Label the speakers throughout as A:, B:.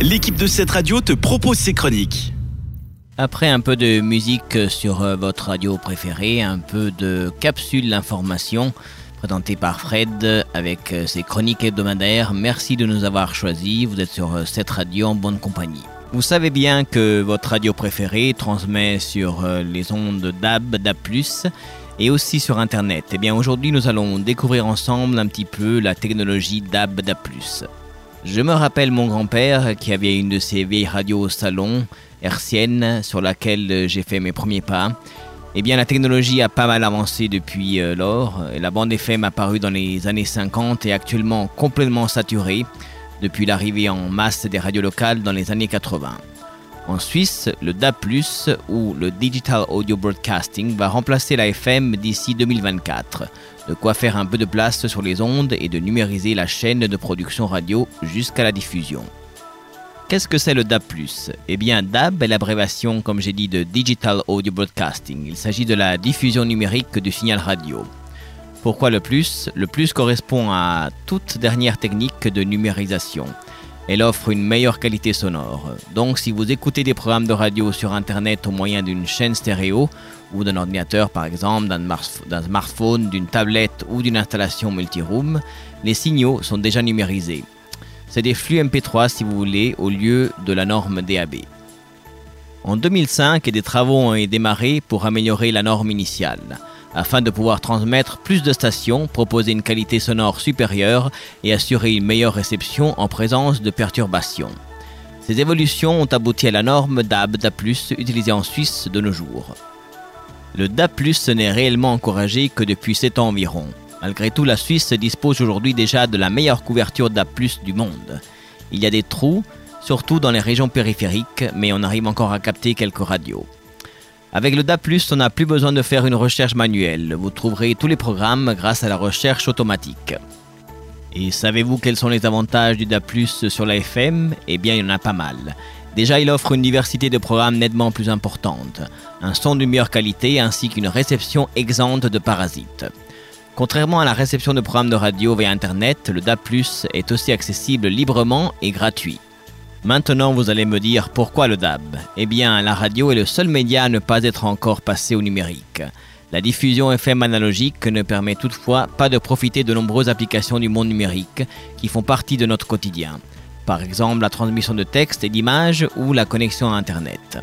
A: l'équipe de cette radio te propose ses chroniques.
B: Après un peu de musique sur euh, votre radio préférée, un peu de capsule d'information présentée par Fred avec euh, ses chroniques hebdomadaires, merci de nous avoir choisis. Vous êtes sur euh, cette radio en bonne compagnie. Vous savez bien que votre radio préférée transmet sur les ondes DAB, DAB+, et aussi sur Internet. Eh bien aujourd'hui nous allons découvrir ensemble un petit peu la technologie DAB, DAB+. Je me rappelle mon grand-père qui avait une de ces vieilles radios au salon, hertzienne, sur laquelle j'ai fait mes premiers pas. Eh bien, la technologie a pas mal avancé depuis euh, lors. La bande FM apparue dans les années 50 est actuellement complètement saturée depuis l'arrivée en masse des radios locales dans les années 80. En Suisse, le DAB+, ou le Digital Audio Broadcasting, va remplacer la FM d'ici 2024. De quoi faire un peu de place sur les ondes et de numériser la chaîne de production radio jusqu'à la diffusion. Qu'est-ce que c'est le DAB? Eh bien, DAB est l'abréviation, comme j'ai dit, de Digital Audio Broadcasting. Il s'agit de la diffusion numérique du signal radio. Pourquoi le plus? Le plus correspond à toute dernière technique de numérisation. Elle offre une meilleure qualité sonore. Donc si vous écoutez des programmes de radio sur Internet au moyen d'une chaîne stéréo ou d'un ordinateur par exemple, d'un smartphone, d'une tablette ou d'une installation multiroom, les signaux sont déjà numérisés. C'est des flux MP3 si vous voulez au lieu de la norme DAB. En 2005, des travaux ont démarré pour améliorer la norme initiale afin de pouvoir transmettre plus de stations, proposer une qualité sonore supérieure et assurer une meilleure réception en présence de perturbations. Ces évolutions ont abouti à la norme DAB DAB+, utilisée en Suisse de nos jours. Le DAB+, n'est réellement encouragé que depuis 7 ans environ. Malgré tout, la Suisse dispose aujourd'hui déjà de la meilleure couverture DAB+, du monde. Il y a des trous, surtout dans les régions périphériques, mais on arrive encore à capter quelques radios. Avec le DAP+, on n'a plus besoin de faire une recherche manuelle. Vous trouverez tous les programmes grâce à la recherche automatique. Et savez-vous quels sont les avantages du DAP+, sur la FM Eh bien, il y en a pas mal. Déjà, il offre une diversité de programmes nettement plus importante, un son de meilleure qualité ainsi qu'une réception exempte de parasites. Contrairement à la réception de programmes de radio via Internet, le DAP+, est aussi accessible librement et gratuit. Maintenant, vous allez me dire pourquoi le DAB Eh bien, la radio est le seul média à ne pas être encore passé au numérique. La diffusion FM analogique ne permet toutefois pas de profiter de nombreuses applications du monde numérique qui font partie de notre quotidien. Par exemple, la transmission de textes et d'images ou la connexion à Internet.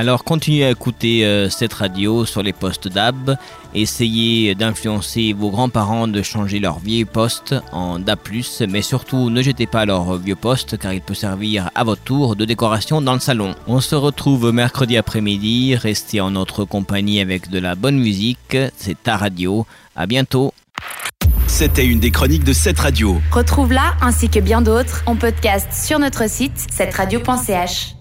B: Alors continuez à écouter euh, cette radio sur les postes DAB. Essayez d'influencer vos grands-parents de changer leur vieux poste en DAB+, mais surtout ne jetez pas leur vieux poste car il peut servir à votre tour de décoration dans le salon. On se retrouve mercredi après-midi, restez en notre compagnie avec de la bonne musique, c'est ta radio. À bientôt.
A: C'était une des chroniques de cette radio.
C: Retrouve-la ainsi que bien d'autres en podcast sur notre site cette radio.ch.